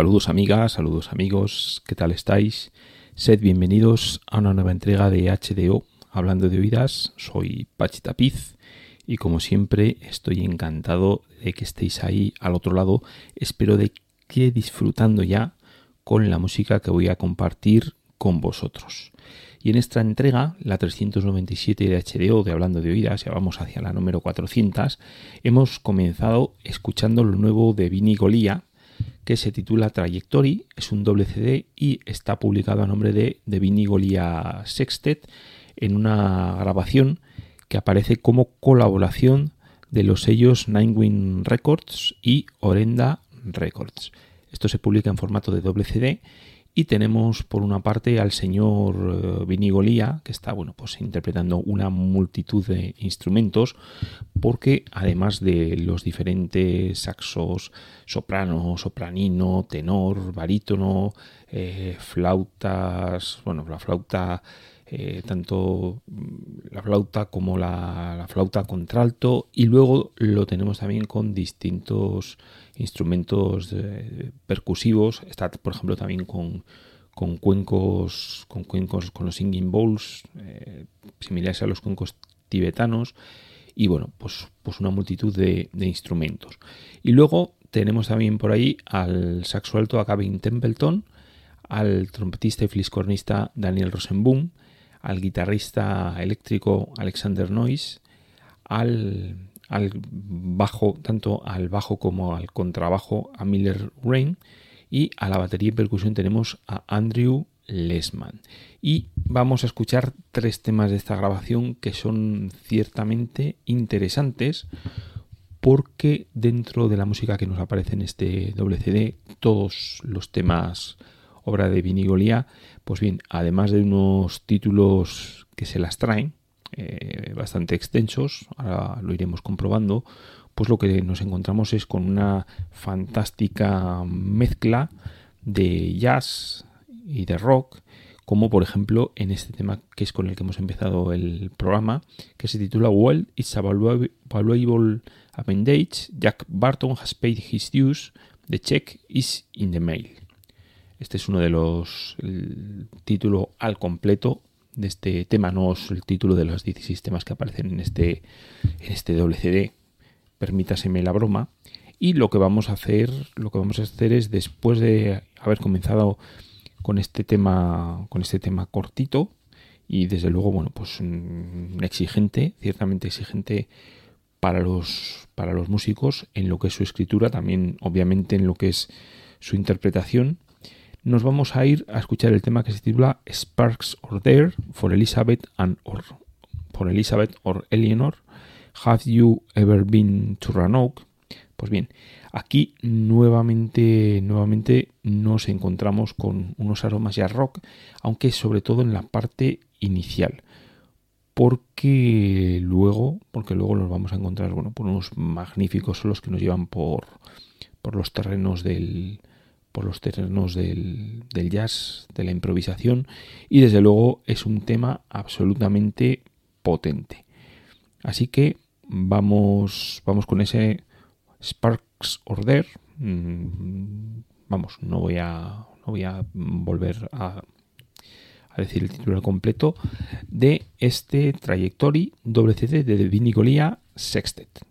Saludos amigas, saludos amigos, ¿qué tal estáis? Sed bienvenidos a una nueva entrega de HDO, hablando de oídas, soy Pachi Tapiz y como siempre estoy encantado de que estéis ahí al otro lado, espero de que disfrutando ya con la música que voy a compartir con vosotros. Y en esta entrega, la 397 de HDO de Hablando de Oídas, ya vamos hacia la número 400, hemos comenzado escuchando lo nuevo de Vini Golía, que se titula Trajectory, es un doble CD y está publicado a nombre de, de Vinigolia Sextet en una grabación que aparece como colaboración de los sellos Nine Records y Orenda Records. Esto se publica en formato de doble CD y tenemos por una parte al señor eh, Vinigolía, que está bueno, pues interpretando una multitud de instrumentos, porque además de los diferentes saxos, soprano, sopranino, tenor, barítono, eh, flautas, bueno, la flauta eh, tanto la flauta como la, la, flauta contralto y luego lo tenemos también con distintos instrumentos eh, percusivos. Está, por ejemplo, también con, con cuencos, con cuencos, con los singing bowls, eh, similares a los cuencos tibetanos. Y bueno, pues, pues una multitud de, de, instrumentos. Y luego tenemos también por ahí al saxo alto a Gavin Templeton, al trompetista y fliscornista Daniel Rosenboom, al guitarrista eléctrico Alexander Noyes, al al bajo, tanto al bajo como al contrabajo a Miller Rain y a la batería y percusión tenemos a Andrew Lesman. Y vamos a escuchar tres temas de esta grabación que son ciertamente interesantes porque dentro de la música que nos aparece en este doble CD, todos los temas obra de Vinigolía, pues bien, además de unos títulos que se las traen, eh, bastante extensos, ahora lo iremos comprobando, pues lo que nos encontramos es con una fantástica mezcla de jazz y de rock, como por ejemplo en este tema que es con el que hemos empezado el programa, que se titula Well, It's a Valuable Appendage, Jack Barton has paid his dues, the check is in the mail. Este es uno de los el título al completo de este tema, no es el título de los 16 temas que aparecen en este, en este doble CD, permítaseme la broma. Y lo que vamos a hacer, lo que vamos a hacer es después de haber comenzado con este tema, con este tema cortito y desde luego, bueno, pues mm, exigente, ciertamente exigente para los para los músicos en lo que es su escritura, también obviamente en lo que es su interpretación nos vamos a ir a escuchar el tema que se titula Sparks or There for Elizabeth and or for Elizabeth or Eleanor. Have you ever been to Roanoke? Pues bien, aquí nuevamente, nuevamente nos encontramos con unos aromas ya rock, aunque sobre todo en la parte inicial. Porque luego, porque luego nos vamos a encontrar, bueno, por unos magníficos solos que nos llevan por, por los terrenos del, por los terrenos del, jazz, de la improvisación y desde luego es un tema absolutamente potente. Así que vamos, vamos con ese Sparks Order. Mm, vamos, no voy a, no voy a volver a, decir el título completo de este Trajectory WCD de Vinigolia Sextet.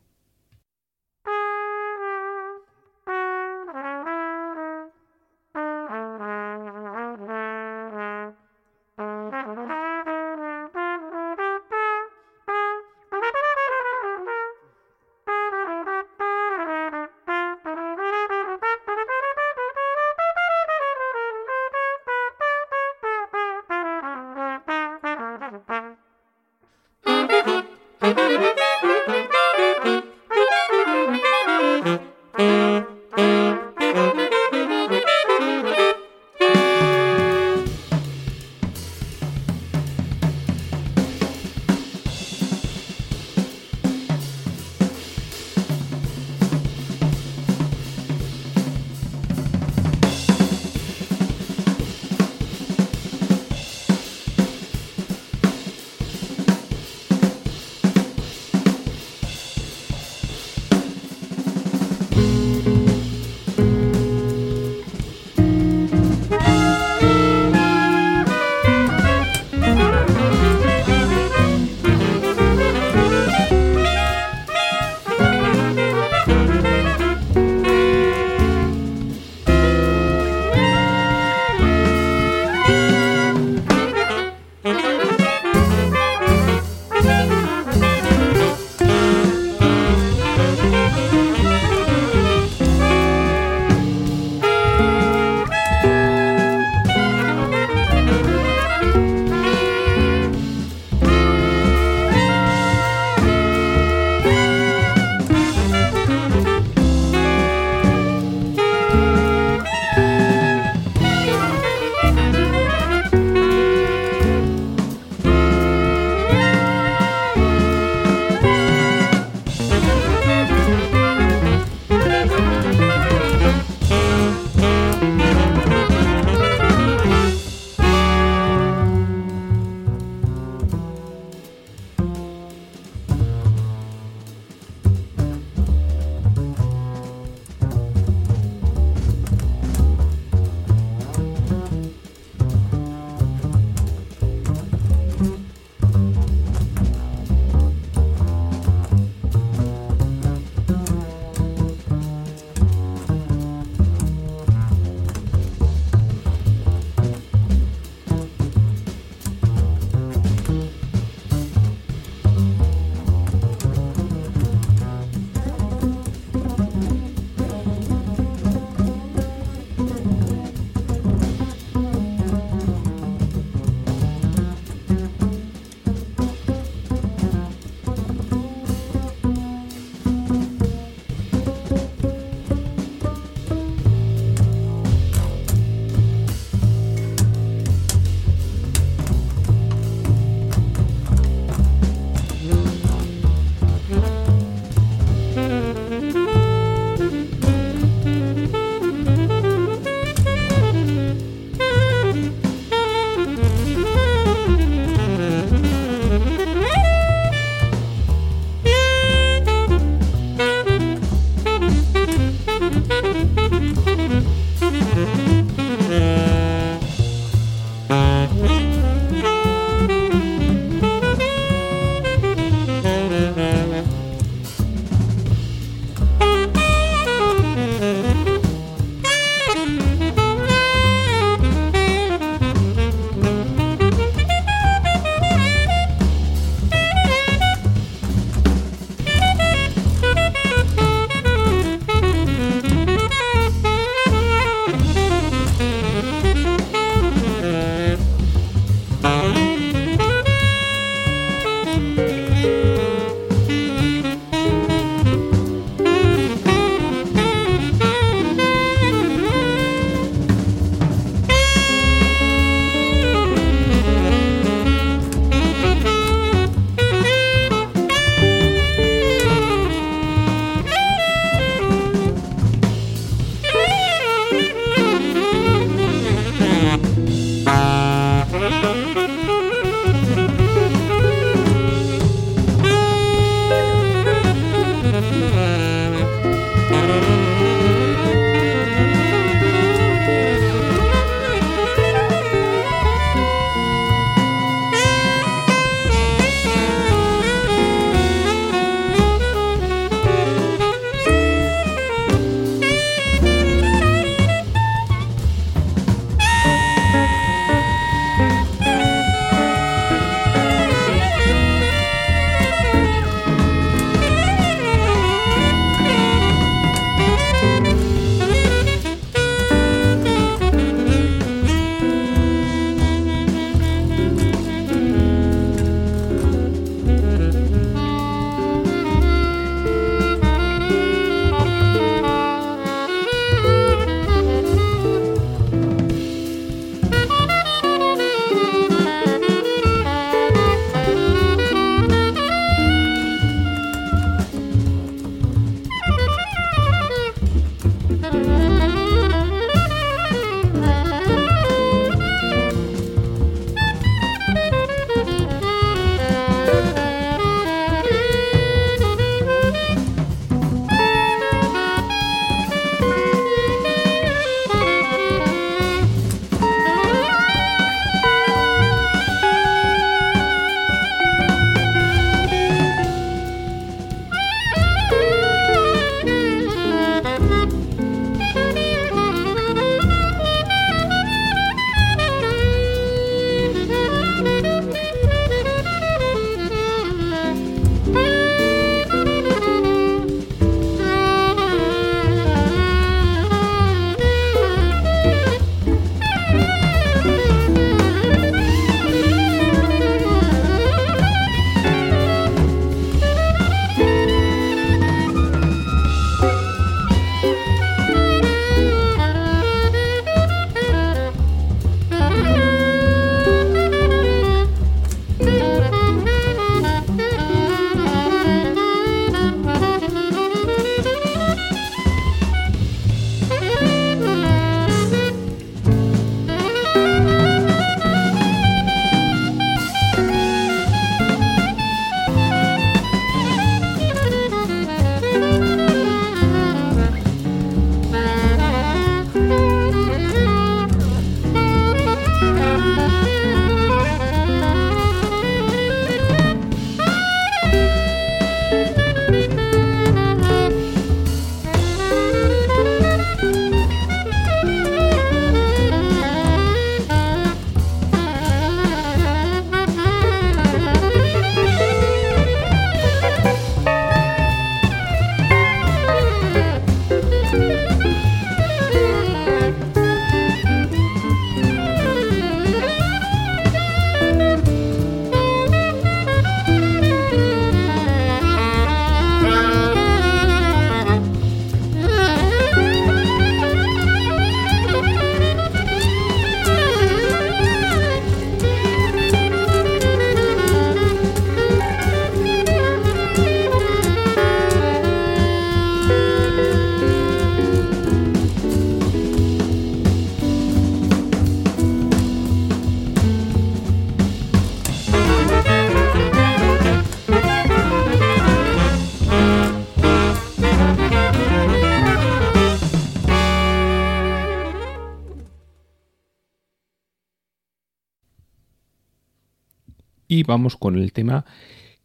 Y vamos con el tema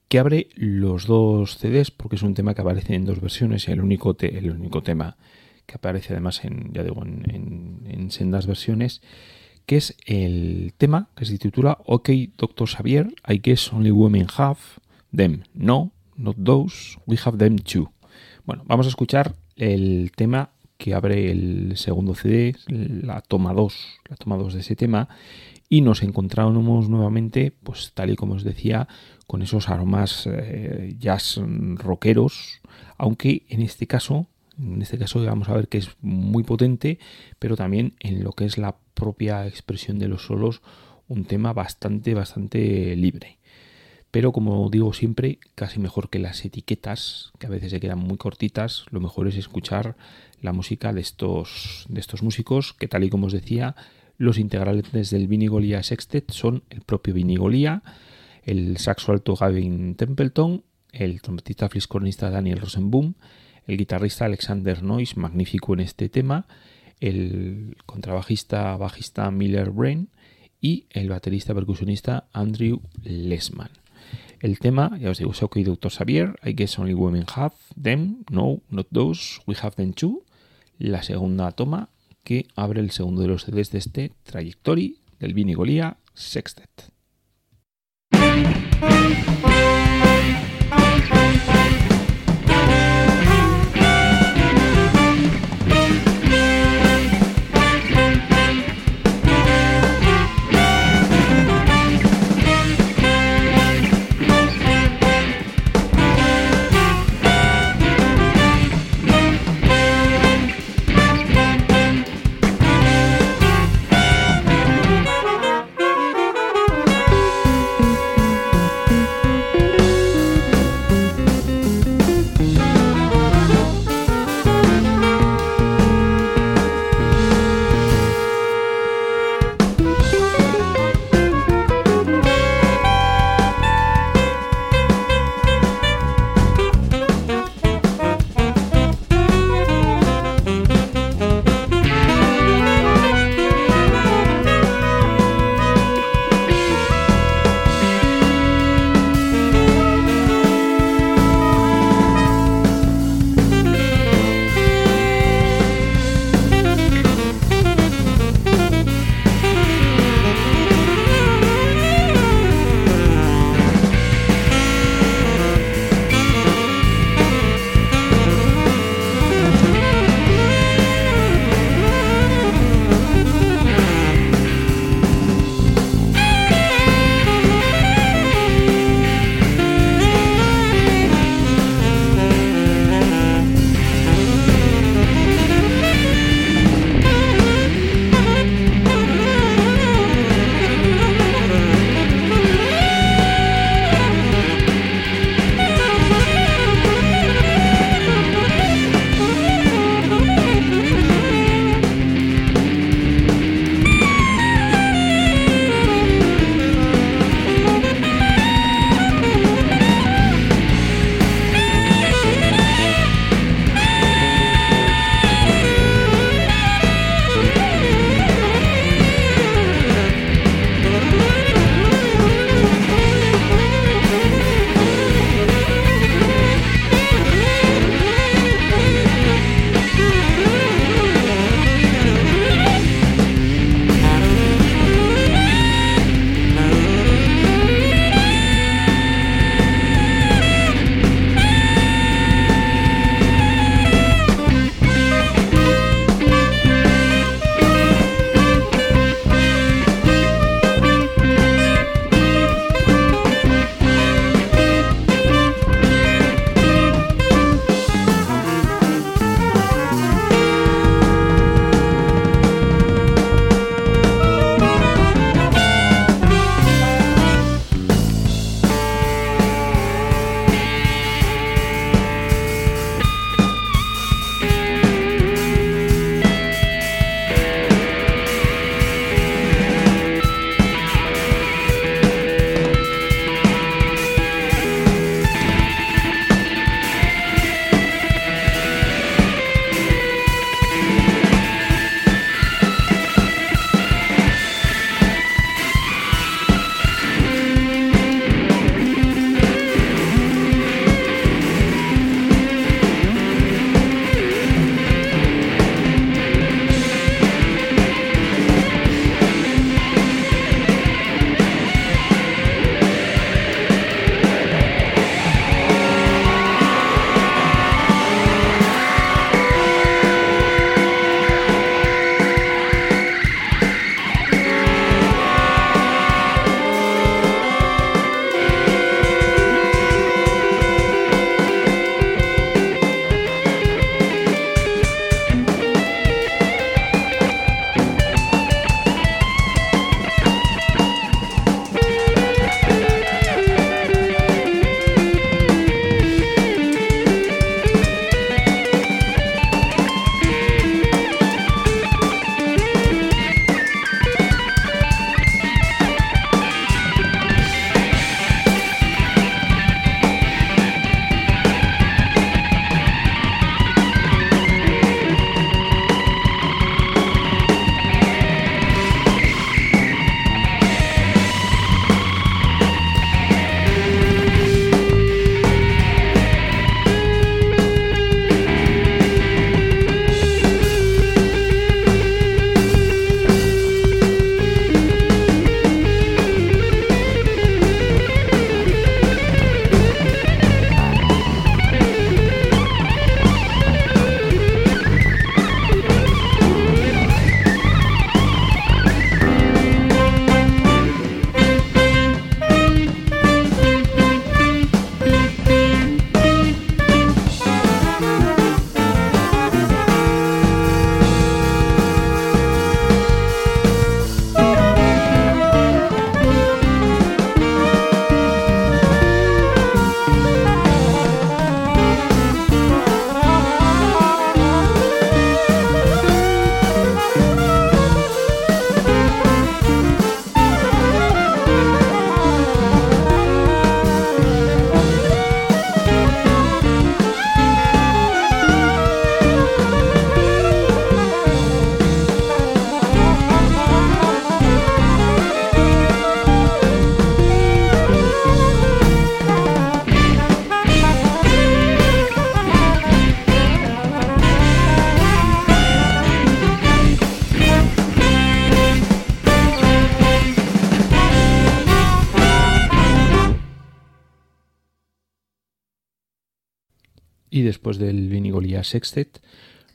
que abre los dos CDs, porque es un tema que aparece en dos versiones, el único, el único tema que aparece además en, ya digo, en, en, sendas versiones, que es el tema que se titula OK, Doctor Xavier, I guess only women have them. No, not those, we have them too. Bueno, vamos a escuchar el tema que abre el segundo CD, la toma 2, la toma 2 de ese tema, y nos encontramos nuevamente, pues tal y como os decía, con esos aromas eh, jazz rockeros, aunque en este caso, en este caso vamos a ver que es muy potente, pero también en lo que es la propia expresión de los solos, un tema bastante, bastante libre. Pero como digo siempre, casi mejor que las etiquetas, que a veces se quedan muy cortitas, lo mejor es escuchar la música de estos, de estos músicos, que tal y como os decía, los integrantes del Vinigolía Sextet son el propio Vinigolía, el saxo alto Gavin Templeton, el trompetista fliscornista Daniel Rosenboom, el guitarrista Alexander Noyes, magnífico en este tema, el contrabajista bajista Miller Brain y el baterista percusionista Andrew Lesman. El tema, ya os digo, Soco y Dr. Xavier, I guess only women have them, no, not those, we have them too. La segunda toma que abre el segundo de los CDs de este Trajectory del Vinigolía Sextet.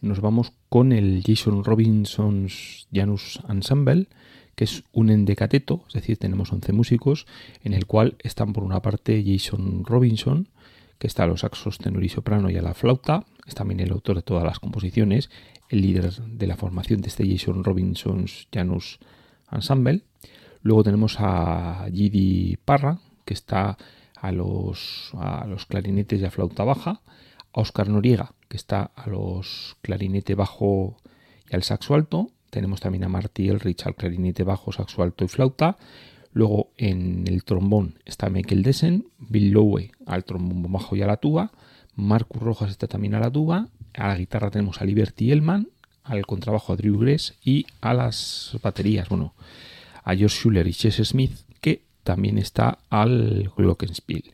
Nos vamos con el Jason Robinson's Janus Ensemble, que es un endecateto, es decir, tenemos 11 músicos, en el cual están por una parte Jason Robinson, que está a los saxos tenor y soprano y a la flauta, es también el autor de todas las composiciones, el líder de la formación de este Jason Robinson's Janus Ensemble. Luego tenemos a Gidi Parra, que está a los, a los clarinetes y a flauta baja, a Oscar Noriega, que está a los clarinete bajo y al saxo alto. Tenemos también a Marty Elrich al clarinete bajo, saxo alto y flauta. Luego en el trombón está Michael Dessen, Bill Lowe al trombón bajo y a la tuba, Marcus Rojas está también a la tuba, a la guitarra tenemos a Liberty Elman, al contrabajo a Drew Gress y a las baterías, bueno, a George Schuller y Chess Smith, que también está al glockenspiel.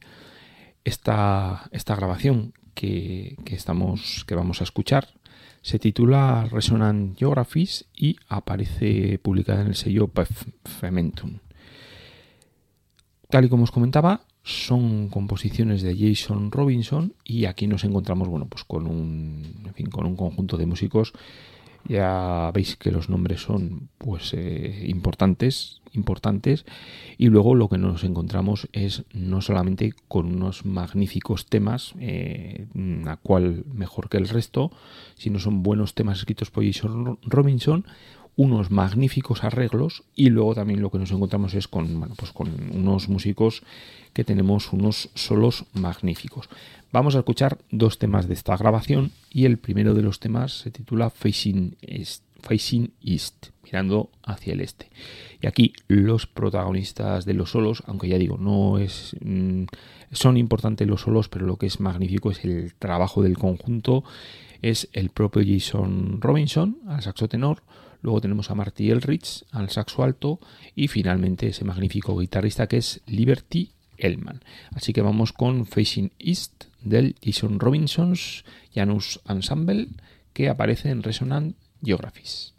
Esta, esta grabación que, estamos, que vamos a escuchar se titula Resonant Geographies y aparece publicada en el sello Fementum. Tal y como os comentaba, son composiciones de Jason Robinson y aquí nos encontramos bueno, pues con un, con un conjunto de músicos ya veis que los nombres son pues eh, importantes importantes y luego lo que nos encontramos es no solamente con unos magníficos temas eh, a cual mejor que el resto sino son buenos temas escritos por Jason Robinson unos magníficos arreglos y luego también lo que nos encontramos es con, bueno, pues con unos músicos que tenemos unos solos magníficos. Vamos a escuchar dos temas de esta grabación y el primero de los temas se titula Facing East, mirando hacia el este. Y aquí los protagonistas de los solos, aunque ya digo, no es mm, son importantes los solos, pero lo que es magnífico es el trabajo del conjunto, es el propio Jason Robinson al saxo tenor, Luego tenemos a Marty Elrich al saxo alto y finalmente ese magnífico guitarrista que es Liberty Elman. Así que vamos con Facing East del Jason Robinson's Janus Ensemble que aparece en Resonant Geographies.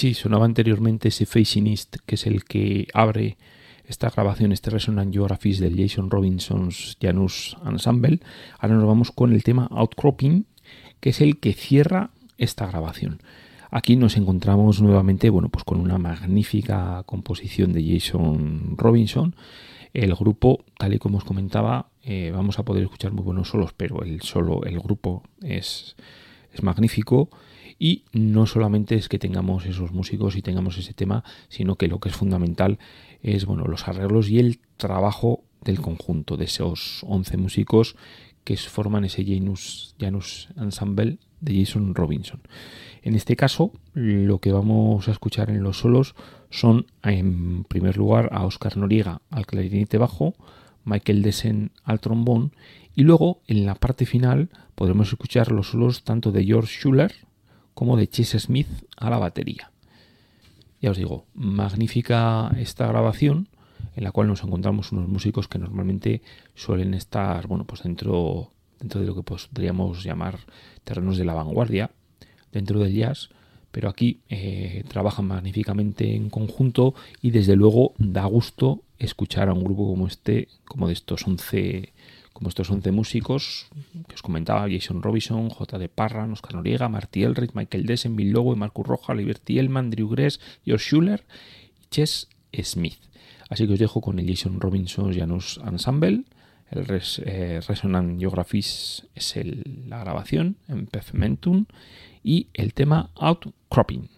Sí, sonaba anteriormente ese Facing East, que es el que abre esta grabación, este Resonant Geographies del Jason Robinson's Janus Ensemble. Ahora nos vamos con el tema Outcropping, que es el que cierra esta grabación. Aquí nos encontramos nuevamente, bueno, pues con una magnífica composición de Jason Robinson. El grupo, tal y como os comentaba, eh, vamos a poder escuchar muy buenos solos, pero el solo, el grupo es, es magnífico. Y no solamente es que tengamos esos músicos y tengamos ese tema, sino que lo que es fundamental es bueno, los arreglos y el trabajo del conjunto de esos 11 músicos que forman ese Janus, Janus Ensemble de Jason Robinson. En este caso, lo que vamos a escuchar en los solos son, en primer lugar, a Oscar Noriega al clarinete bajo, Michael Dessen al trombón y luego en la parte final podremos escuchar los solos tanto de George Schuller como de Chase Smith a la batería. Ya os digo, magnífica esta grabación en la cual nos encontramos unos músicos que normalmente suelen estar, bueno, pues dentro, dentro de lo que podríamos llamar terrenos de la vanguardia, dentro del jazz, pero aquí eh, trabajan magníficamente en conjunto y desde luego da gusto escuchar a un grupo como este, como de estos 11 como estos 11 músicos que os comentaba, Jason Robinson, J. de Parra, Oscar Noriega, Marty Elrich, Michael Dessen, Bill Lowe, Marcus Roja, Liberty Elman, Drew Gress, George Schuller y Chess Smith. Así que os dejo con el Jason Robinson Janus Ensemble. El eh, Resonant Geographies es la grabación en Pefmentum y el tema Outcropping.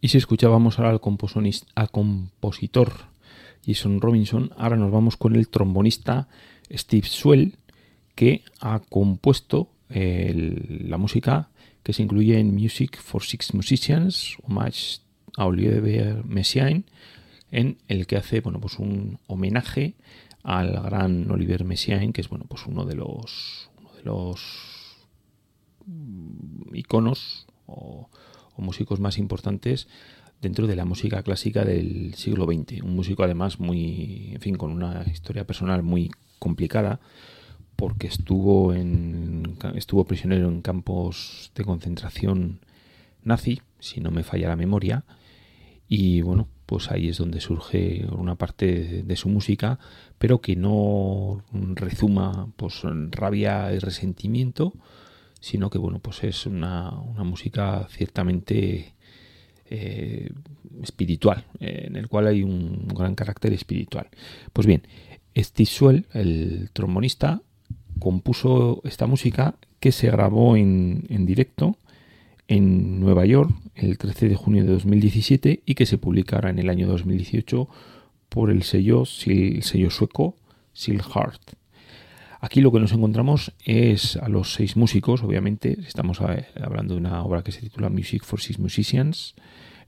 Y si escuchábamos ahora al, compositor Jason Robinson, ahora nos vamos con el trombonista Steve Swell, que ha compuesto la música que se incluye en Music for Six Musicians, homage a Olivier Messiaen, en el que hace bueno, pues un homenaje al gran Olivier Messiaen, que es bueno, pues uno de los, uno de los iconos o, músicos más importantes dentro de la música clásica del siglo XX. Un músico además muy, en fin, con una historia personal muy complicada porque estuvo en estuvo prisionero en campos de concentración nazi, si no me falla la memoria, y bueno, pues ahí es donde surge una parte de su música, pero que no rezuma pues rabia y resentimiento, sino que bueno, pues es una, música ciertamente eh, espiritual, en el cual hay un gran carácter espiritual. Pues bien, Steve el trombonista, compuso esta música que se grabó en, en directo en Nueva York el 13 de junio de 2017 y que se publicará en el año 2018 por el sello, el sello sueco Heart. Aquí lo que nos encontramos es a los seis músicos, obviamente, estamos hablando de una obra que se titula Music for Six Musicians,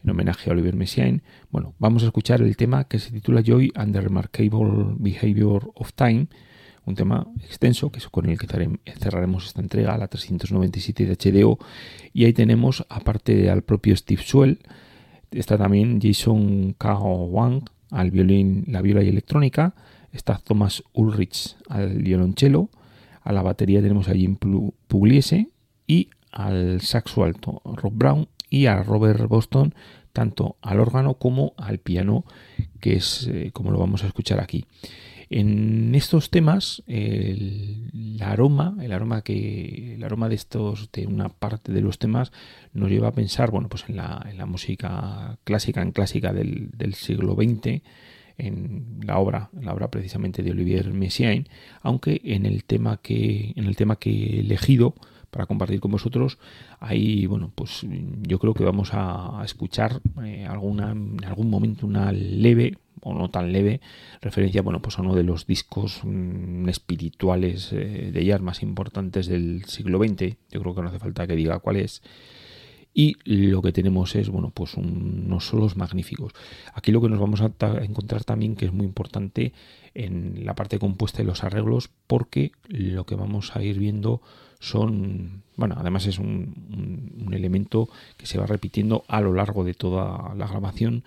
en homenaje a Oliver Messiaen. Bueno, vamos a escuchar el tema que se titula Joy and the Remarkable Behavior of Time, un tema extenso que es con el que cerraremos esta entrega, la 397 de HDO. Y ahí tenemos, aparte al propio Steve Swell, está también Jason Kao Wang al violín, la viola y electrónica, está Thomas Ulrich al violonchelo, a la batería tenemos a Jim Pugliese y al saxo alto Rob Brown y a Robert Boston tanto al órgano como al piano, que es eh, como lo vamos a escuchar aquí. En estos temas, el, aroma, el aroma que, el aroma de estos, de una parte de los temas, nos lleva a pensar, bueno, pues en la, en la música clásica, en clásica del, del siglo XX, en la obra, en la obra precisamente de Olivier Messiaen, aunque en el tema que, en el tema que he elegido para compartir con vosotros, ahí, bueno, pues yo creo que vamos a escuchar eh, alguna, en algún momento una leve o no tan leve referencia bueno pues a uno de los discos mm, espirituales eh, de jazz más importantes del siglo XX yo creo que no hace falta que diga cuál es y lo que tenemos es bueno pues unos solos magníficos. Aquí lo que nos vamos a encontrar también que es muy importante en la parte compuesta de los arreglos porque lo que vamos a ir viendo son bueno además es un, elemento que se va repitiendo a lo largo de toda la grabación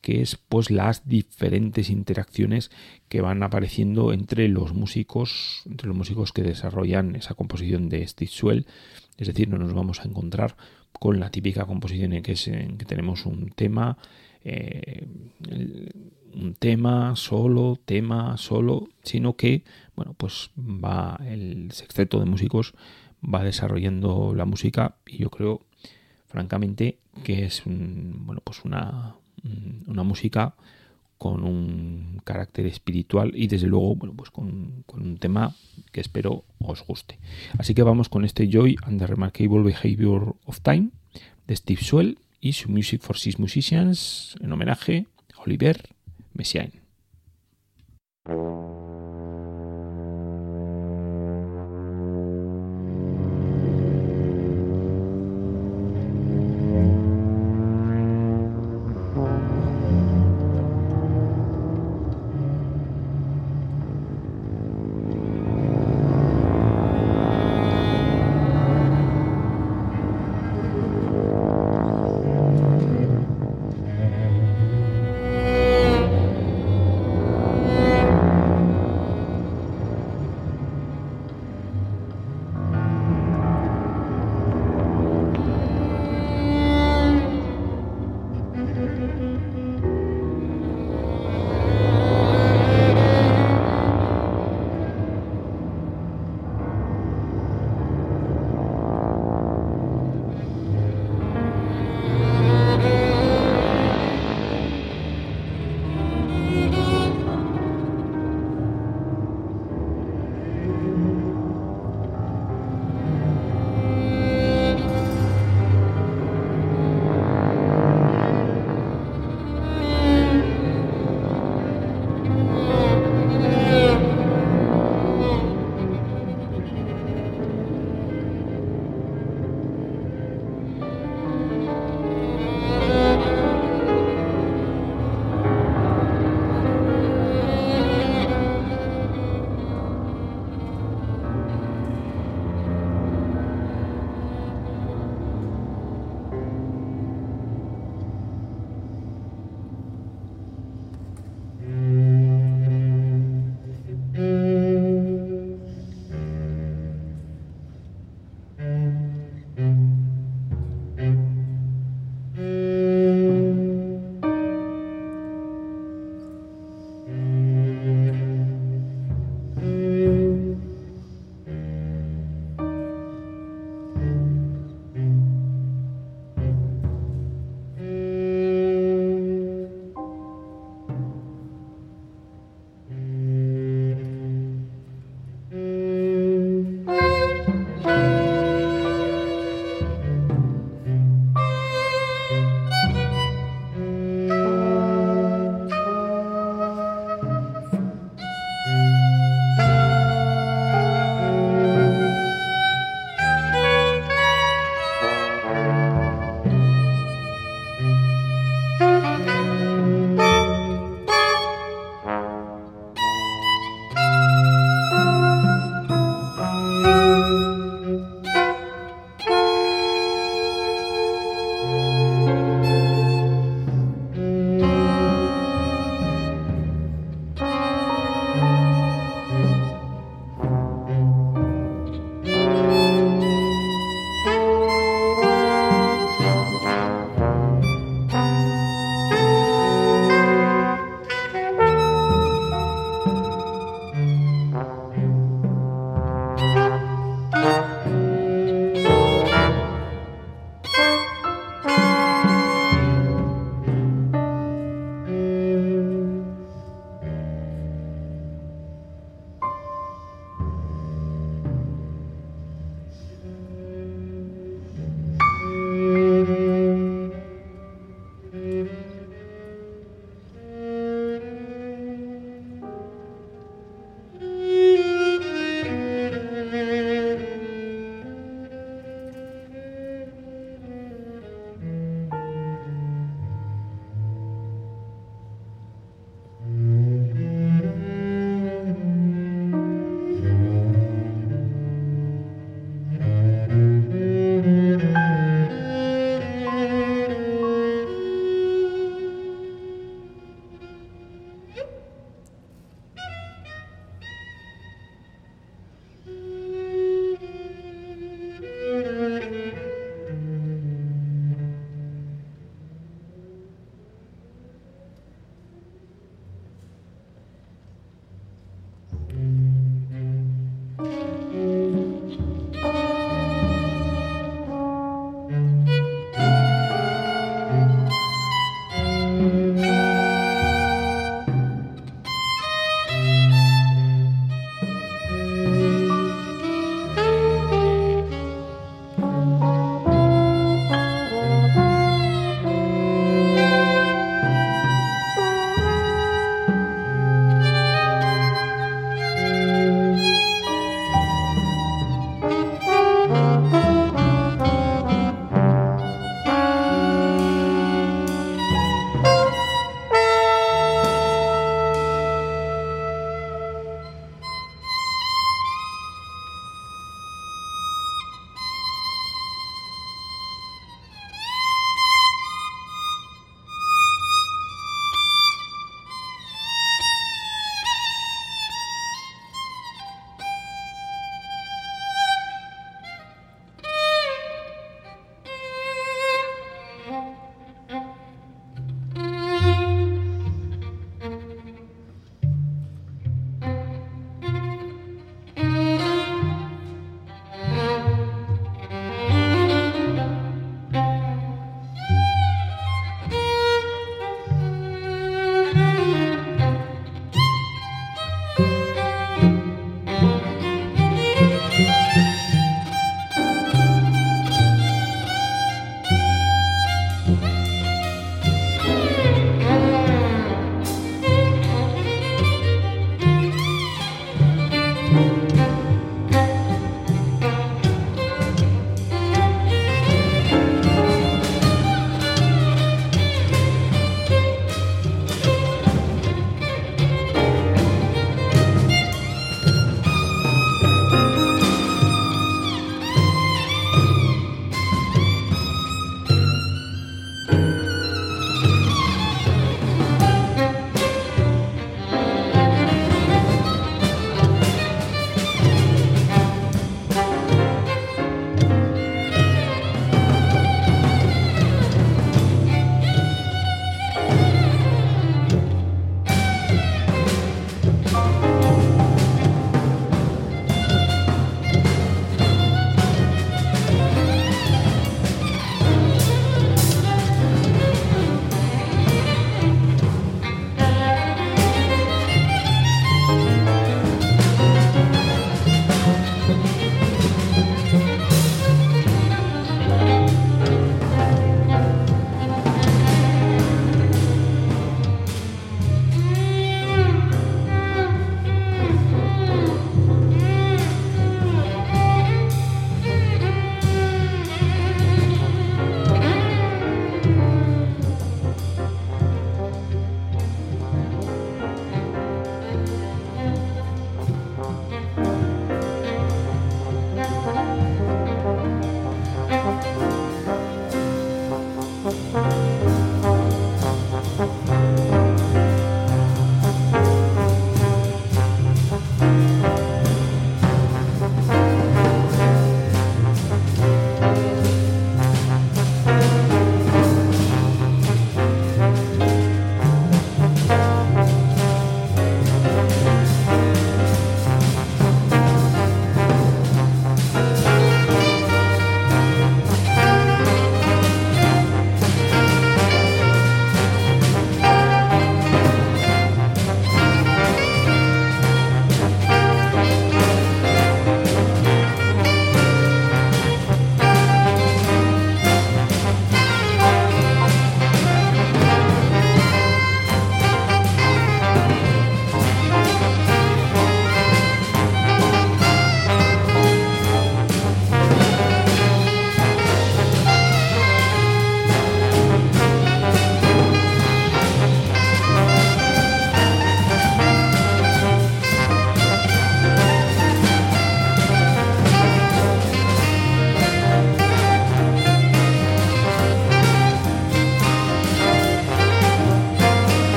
que es pues las diferentes interacciones que van apareciendo entre los músicos, entre los músicos que desarrollan esa composición de Steve Swell, es decir, no nos vamos a encontrar con la típica composición en que, que tenemos un tema, eh, un tema solo, tema solo, sino que, bueno, pues va el sexteto de músicos va desarrollando la música y yo creo, francamente, que es bueno, pues una, una música con un carácter espiritual y desde luego bueno, pues con, un tema que espero os guste. Así que vamos con este Joy and the Remarkable Behavior of Time de Steve Swell y su Music for Six Musicians en homenaje a Oliver Messiaen.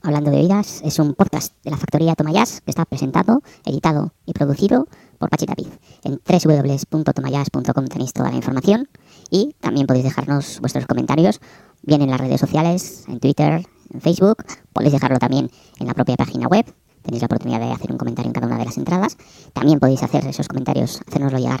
Hablando de Oídas, es un podcast de la factoría Tomayas que está presentado, editado y producido por Pachi Tapiz. En www.tomayas.com tenéis toda la información y también podéis dejarnos vuestros comentarios, bien en las redes sociales, en Twitter, en Facebook, podéis dejarlo también en la propia página web. Tenéis la oportunidad de hacer un comentario en cada una de las entradas. También podéis hacer esos comentarios, hacérnoslo llegar